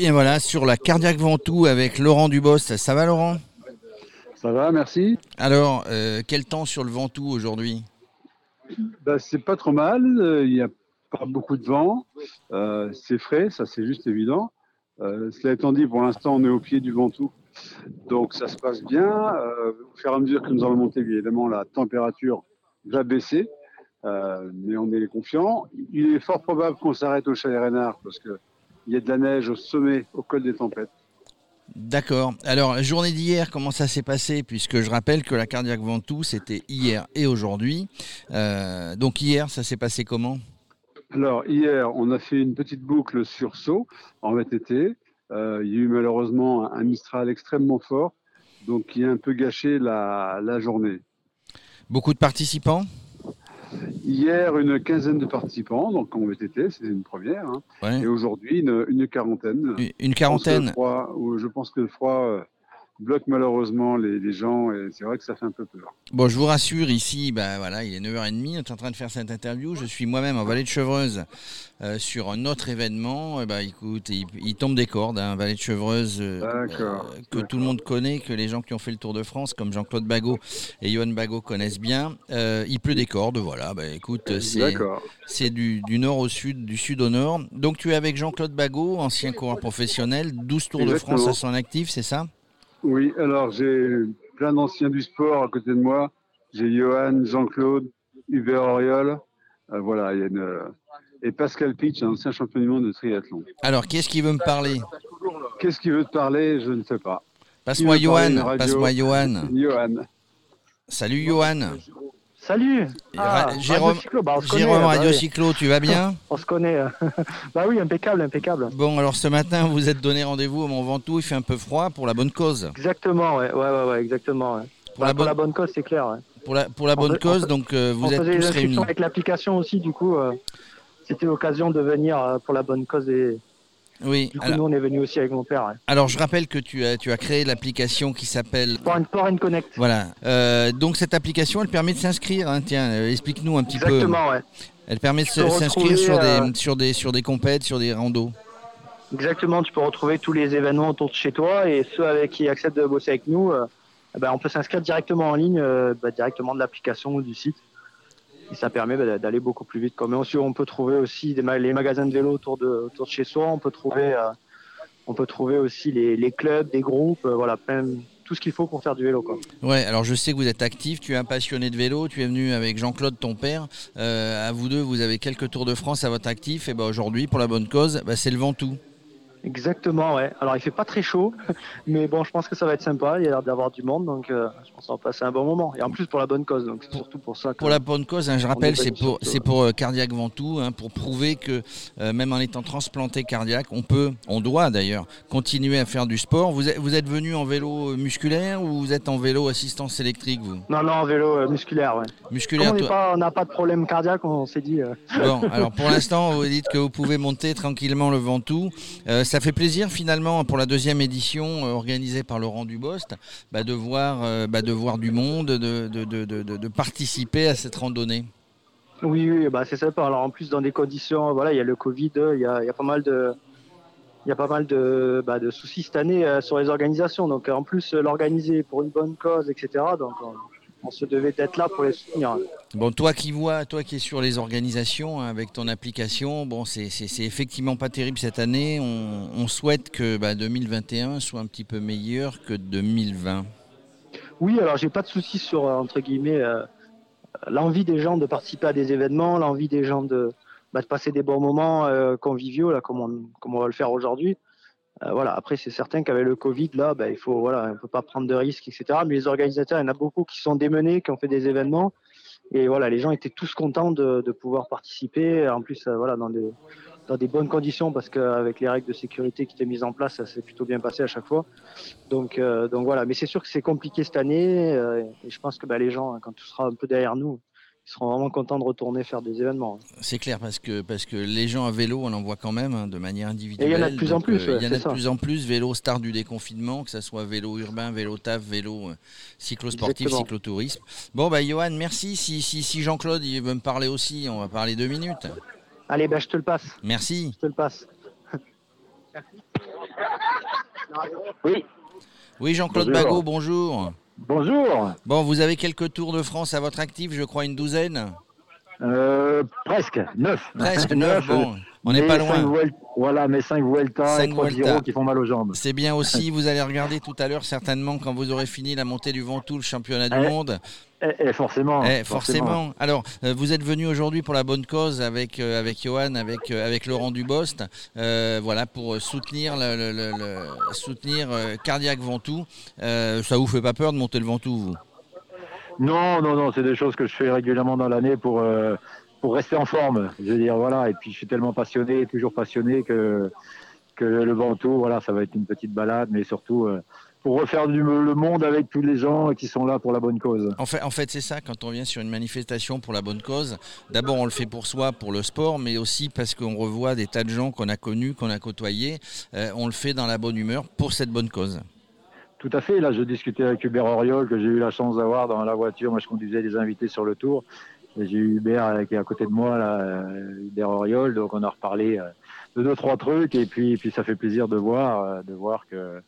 bien voilà, sur la cardiaque Ventoux avec Laurent Dubost. Ça va Laurent? Ça va, merci. Alors, euh, quel temps sur le Ventoux aujourd'hui? Bah, C'est pas trop mal, il n'y a pas beaucoup de vent, euh, c'est frais, ça c'est juste évident. Euh, cela étant dit, pour l'instant on est au pied du Ventoux, donc ça se passe bien. au fur et à mesure que nous allons monter, évidemment, la température va baisser. mais on est confiant. Il est fort probable qu'on s'arrête au Chalet Renard parce que il y a de la neige au sommet, au col des tempêtes. D'accord. Alors, la journée d'hier, comment ça s'est passé? Puisque je rappelle que la cardiaque Ventoux, c'était hier et aujourd'hui. Euh, donc, hier, ça s'est passé comment? Alors, hier, on a fait une petite boucle sur saut en VTT. Euh, il y a eu malheureusement un Mistral extrêmement fort, donc qui a un peu gâché la, la journée. Beaucoup de participants? Hier, une quinzaine de participants, donc en VTT, c'était une première. Hein. Et aujourd'hui, une, quarantaine. Une quarantaine Je pense que le froid bloque malheureusement les, gens et c'est vrai que ça fait un peu peur. Bon, je vous rassure, ici, bah, voilà, il est 9h30, on est en train de faire cette interview. Je suis moi-même en Vallée de Chevreuse euh, sur un autre événement. bah, écoute, il, tombe des cordes, hein, Vallée de Chevreuse euh, que tout le monde connaît, que les gens qui ont fait le Tour de France, comme Jean-Claude Bagot et Johan Bagot connaissent bien. il pleut des cordes, voilà. Bah, écoute, c'est du, du, nord au sud, du sud au nord. Donc tu es avec Jean-Claude Bagot, ancien coureur professionnel, 12 Tours de France à son actif, c'est ça? Oui, alors j'ai plein d'anciens du sport à côté de moi. J'ai Johan, Jean-Claude, Hubert Auriol. Euh, voilà, il y a une, euh, et Pascal Pitch, un ancien champion du monde de triathlon. Alors, qui est-ce qui veut me parler? Qu'est-ce qui veut te parler? Je ne sais pas. Passe-moi Johan. Passe-moi Johan. Johan. Salut Johan. Salut ah, Jérôme, Radio bah, Jérôme Radio Cyclo, tu vas bien On se connaît. bah oui, impeccable, impeccable. Bon, alors ce matin, vous êtes donné rendez-vous au Mont Ventoux, il fait un peu froid pour la bonne cause. Exactement, ouais, ouais, ouais, exactement. Pour, la, bah, bonne... cause, c'est clair. Pour la, pour la bonne cause, donc euh, vous êtes tous réunis. avec l'application aussi, du coup, euh, c'était l'occasion de venir euh, pour la bonne cause et oui. Du coup, nous, on est venu aussi avec mon père. Alors, je rappelle que tu as, tu as créé l'application qui s'appelle Foreign Connect. Voilà. Euh, donc, cette application, elle permet de s'inscrire. Hein. Tiens, euh, explique-nous un petit peu. Exactement, ouais. Elle permet de s'inscrire sur, des, euh, sur, des, sur des compètes, sur des randos. Exactement. Tu peux retrouver tous les événements autour de chez toi et ceux avec qui acceptent de bosser avec nous, eh ben, on peut s'inscrire directement en ligne, bah, directement de l'application ou du site et ça permet bah, d'aller beaucoup plus vite. Aussi, on peut trouver aussi les magasins de vélo autour de, chez soi. On peut trouver, euh, on peut trouver aussi les, clubs, des groupes, euh, voilà, tout ce qu'il faut pour faire du vélo. Ouais, alors je sais que vous êtes actif, tu es un passionné de vélo, tu es venu avec Jean-Claude, ton père. Euh, à vous deux, vous avez quelques Tours de France à votre actif. Et ben aujourd'hui, pour la bonne cause, bah, c'est le Ventoux. Exactement, ouais. Alors il fait pas très chaud, mais bon, je pense que ça va être sympa. Il y a l'air d'avoir du monde, donc euh, je pense qu'on va passer un bon moment. Et en plus pour la bonne cause, donc c'est surtout pour ça. pour la bonne cause, hein, je rappelle, c'est pour c'est pour euh, cardiaque Ventoux, hein, pour prouver que euh, même en étant transplanté cardiaque, on peut, on doit d'ailleurs continuer à faire du sport. Vous êtes vous êtes venu en vélo musculaire ou vous êtes en vélo assistance électrique, vous? Non, non, en vélo musculaire, ouais. Musculaire. on n'a pas, de problème cardiaque, on s'est dit. Bon, alors pour l'instant, vous dites que vous pouvez monter tranquillement le Ventoux ça fait plaisir finalement pour la deuxième édition euh, organisée par Laurent Dubost bah, de, voir, euh, bah, de voir du monde, de, de, participer à cette randonnée. Oui, oui bah, c'est sympa. Alors en plus dans des conditions, voilà, il y a le Covid, il y a, pas mal de, il y a pas mal de, bah, de soucis cette année euh, sur les organisations. Donc en plus l'organiser pour une bonne cause, etc. Donc on se devait d'être là pour les soutenir. Bon, toi qui vois, toi qui es sur les organisations hein, avec ton application, bon, c'est effectivement pas terrible cette année. On, souhaite que 2021 bah, soit un petit peu meilleur que 2020. Oui, alors j'ai pas de soucis sur euh, entre guillemets euh, l'envie des gens de participer à des événements, l'envie des gens de, bah, passer des bons moments euh, conviviaux là, comme on, comme on va le faire aujourd'hui. Euh, voilà. Après, c'est certain qu'avec le Covid, là, ben, il faut, voilà, on peut pas prendre de risques, etc. Mais les organisateurs, il y en a beaucoup qui sont démenés, qui ont fait des événements. Et voilà, les gens étaient tous contents de, de pouvoir participer. En plus, euh, voilà, dans des, dans des bonnes conditions, parce qu'avec les règles de sécurité qui étaient mises en place, ça s'est plutôt bien passé à chaque fois. Donc, euh, donc voilà. Mais c'est sûr que c'est compliqué cette année. et je pense que ben, les gens, quand tout sera un peu derrière nous, ils seront vraiment contents de retourner faire des événements. C'est clair parce que parce que les gens à vélo, on en voit quand même hein, de manière individuelle. Et il y en a de plus en plus. Euh, il y en a de plus en plus vélo star du déconfinement, que ce soit vélo urbain, vélo taf, vélo euh, cyclosportif, cyclotourisme. Bon bah Johan, merci. Si, si, si Jean-Claude il veut me parler aussi, on va parler deux minutes. Allez, bah, je te le passe. Merci. Je te le passe. Oui. Oui, Jean-Claude Bagot, bonjour. Bonjour. Bon, vous avez quelques tours de France à votre actif, je crois une douzaine euh, Presque, neuf. Presque neuf, bon. On n'est pas loin. voilà, mais 5 Vuelta et 3 Giro qui font mal aux jambes. C'est bien aussi. vous allez regarder tout à l'heure, certainement, quand vous aurez fini la montée du Ventoux, le championnat du eh, monde. Eh, eh, forcément, forcément, Alors, euh, vous êtes venu aujourd'hui pour la bonne cause avec, euh, avec Johan, avec, euh, avec Laurent Dubost, voilà, pour soutenir, le, le, soutenir Cardiac Ventoux. ça vous fait pas peur de monter le Ventoux, vous? Non, non, non, c'est des choses que je fais régulièrement dans l'année pour, pour rester en forme. Je veux dire, voilà. Et puis, je suis tellement passionné, toujours passionné que, que le Ventoux, voilà, ça va être une petite balade, mais surtout euh, pour refaire le monde avec tous les gens qui sont là pour la bonne cause. En fait, en fait c'est ça, quand on vient sur une manifestation pour la bonne cause, d'abord on le fait pour soi, pour le sport, mais aussi parce qu'on revoit des tas de gens qu'on a connus, qu'on a côtoyés. Euh, on le fait dans la bonne humeur pour cette bonne cause. Tout à fait. Là, je discutais avec Hubert Oriol, que j'ai eu la chance d'avoir dans la voiture. Moi, je conduisais des invités sur le tour. J'ai eu Hubert euh, qui est à côté de moi, là, euh, Hubert Oriol, donc on a reparlé euh, de deux trois trucs et puis puis ça fait plaisir de voir de voir que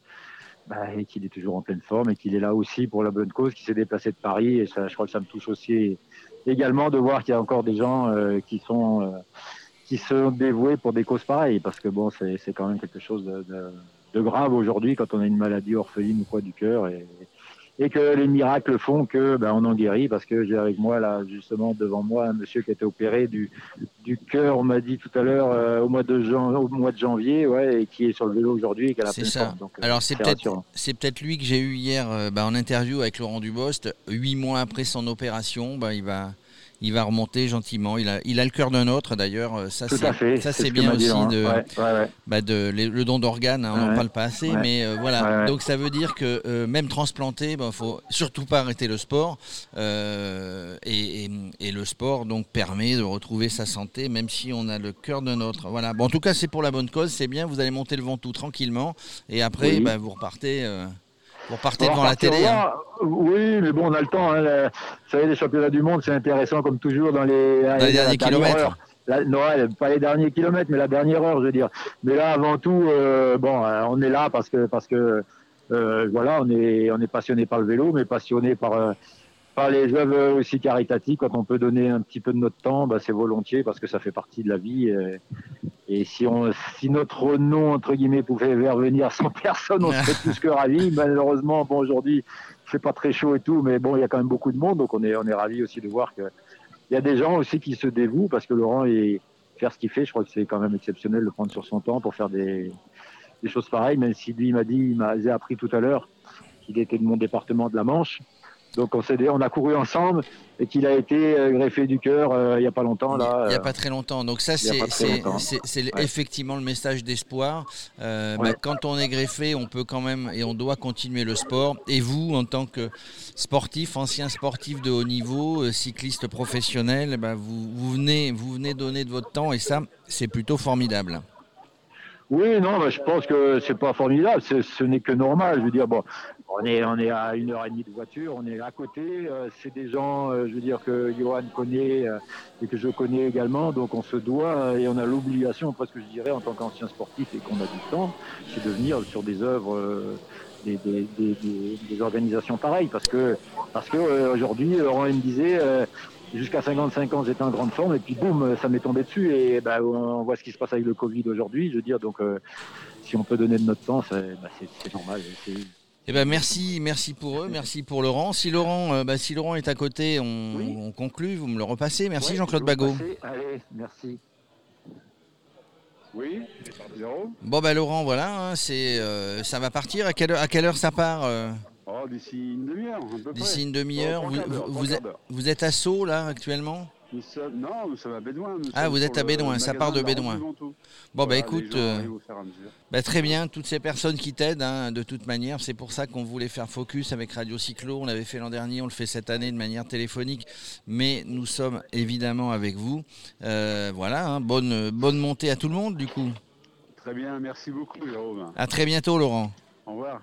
bah, qu'il est toujours en pleine forme et qu'il est là aussi pour la bonne cause, qu'il s'est déplacé de Paris et ça, je crois que ça me touche aussi également de voir qu'il y a encore des gens qui sont qui sont dévoués pour des causes pareilles parce que bon c'est c'est quand même quelque chose de, de, de grave aujourd'hui quand on a une maladie orpheline ou quoi du cœur et, et que les miracles font que ben, on en guérit parce que j'ai avec moi là justement devant moi un monsieur qui a été opéré du du cœur on m'a dit tout à l'heure euh, au mois de au mois de janvier ouais et qui est sur le vélo aujourd'hui et qui a la C'est ça. Euh, Alors c'est peut-être c'est peut-être lui que j'ai eu hier euh, ben, en interview avec Laurent Dubost huit mois après son opération ben, il va il va remonter gentiment. Il a, il a le cœur d'un autre d'ailleurs. Euh, ça, c'est, ça c'est bien aussi de, bah, de le don d'organes. Hein, on n'en parle pas assez, mais euh, voilà. Donc ça veut dire que euh, même transplanté, il bah, faut surtout pas arrêter le sport. Et, et, le sport donc permet de retrouver sa santé, même si on a le cœur d'un autre. Voilà. Bon, en tout cas, c'est pour la bonne cause. C'est bien. Vous allez monter le Ventoux tranquillement, et après, bah, vous repartez. Pour partir devant la télé. Hein. Oui, mais bon, on a le temps. Hein. vous savez, les championnats du monde, c'est intéressant comme toujours dans les, derniers kilomètres. non, pas les derniers kilomètres, mais la dernière heure, je veux dire. Mais là, avant tout, euh, bon, euh, on est là parce que parce que euh, voilà, on est on est passionné par le vélo, mais passionné par par les œuvres aussi caritatives. Quand on peut donner un petit peu de notre temps, bah, c'est volontiers parce que ça fait partie de la vie. Et si, on, si notre nom, entre guillemets, pouvait venir sans personne, on serait plus que ravis. Malheureusement, bon, aujourd'hui, c'est pas très chaud et tout, mais bon, il y a quand même beaucoup de monde, donc on est, on est ravis aussi de voir qu'il y a des gens aussi qui se dévouent, parce que Laurent, est, faire ce qu'il fait, je crois que c'est quand même exceptionnel de prendre sur son temps pour faire des, des choses pareilles, même si lui m'a dit, il m'a appris tout à l'heure qu'il était de mon département de la Manche. Donc on, on a couru ensemble et qu'il a été euh, greffé du cœur euh, il n'y a pas longtemps. Là, il n'y a, pas très longtemps. Donc ça, c'est effectivement le message d'espoir. Euh, bah, quand on est greffé, on peut quand même et on doit continuer le sport. Et vous, en tant que sportif, ancien sportif de haut niveau, cycliste professionnel, bah, vous, vous, venez, vous venez donner de votre temps et ça, c'est plutôt formidable. Oui, non, je pense que c'est pas formidable, ce n'est que normal. Je veux dire, bon, on est, on est à une heure et demie de voiture, on est à côté. Euh, c'est des gens, euh, je veux dire, que Johan connaît euh, et que je connais également. Donc on se doit et on a l'obligation, presque je dirais, en tant qu'ancien sportif et qu'on a du temps, c'est de venir sur des œuvres, des, des, des, organisations pareilles. Parce que, parce que aujourd'hui, Laurent me disait, jusqu'à 55 ans, j'étais en grande forme et puis boum, ça m'est tombé dessus. Et ben, on voit ce qui se passe avec le Covid aujourd'hui. Je veux dire, donc si on peut donner de notre temps, c'est bah, normal. Eh ben merci, merci pour eux, merci pour Laurent. Si Laurent, euh, bah, si Laurent est à côté, on, conclut, vous me le repassez. Merci Jean-Claude Bagot. Allez, merci. Oui, Bon bah Laurent, voilà, hein, c'est, euh, ça va partir. À quelle heure, à quelle heure ça part euh oh, D'ici une demi-heure. D'ici une demi-heure. Vous, vous êtes à Sceaux là actuellement? Non, nous sommes à Bédouin. ah, vous êtes à Bédouin, ça part de Bédouin. Bon, bah écoute, euh, bah, très bien, toutes ces personnes qui t'aident, hein, de toute manière, c'est pour ça qu'on voulait faire focus avec Radio Cyclo. On l'avait fait l'an dernier, on le fait cette année de manière téléphonique, mais nous sommes évidemment avec vous. Euh, voilà, hein, bonne, bonne montée à tout le monde, du coup. Très bien, merci beaucoup, Jérôme. À très bientôt, Laurent. Au revoir.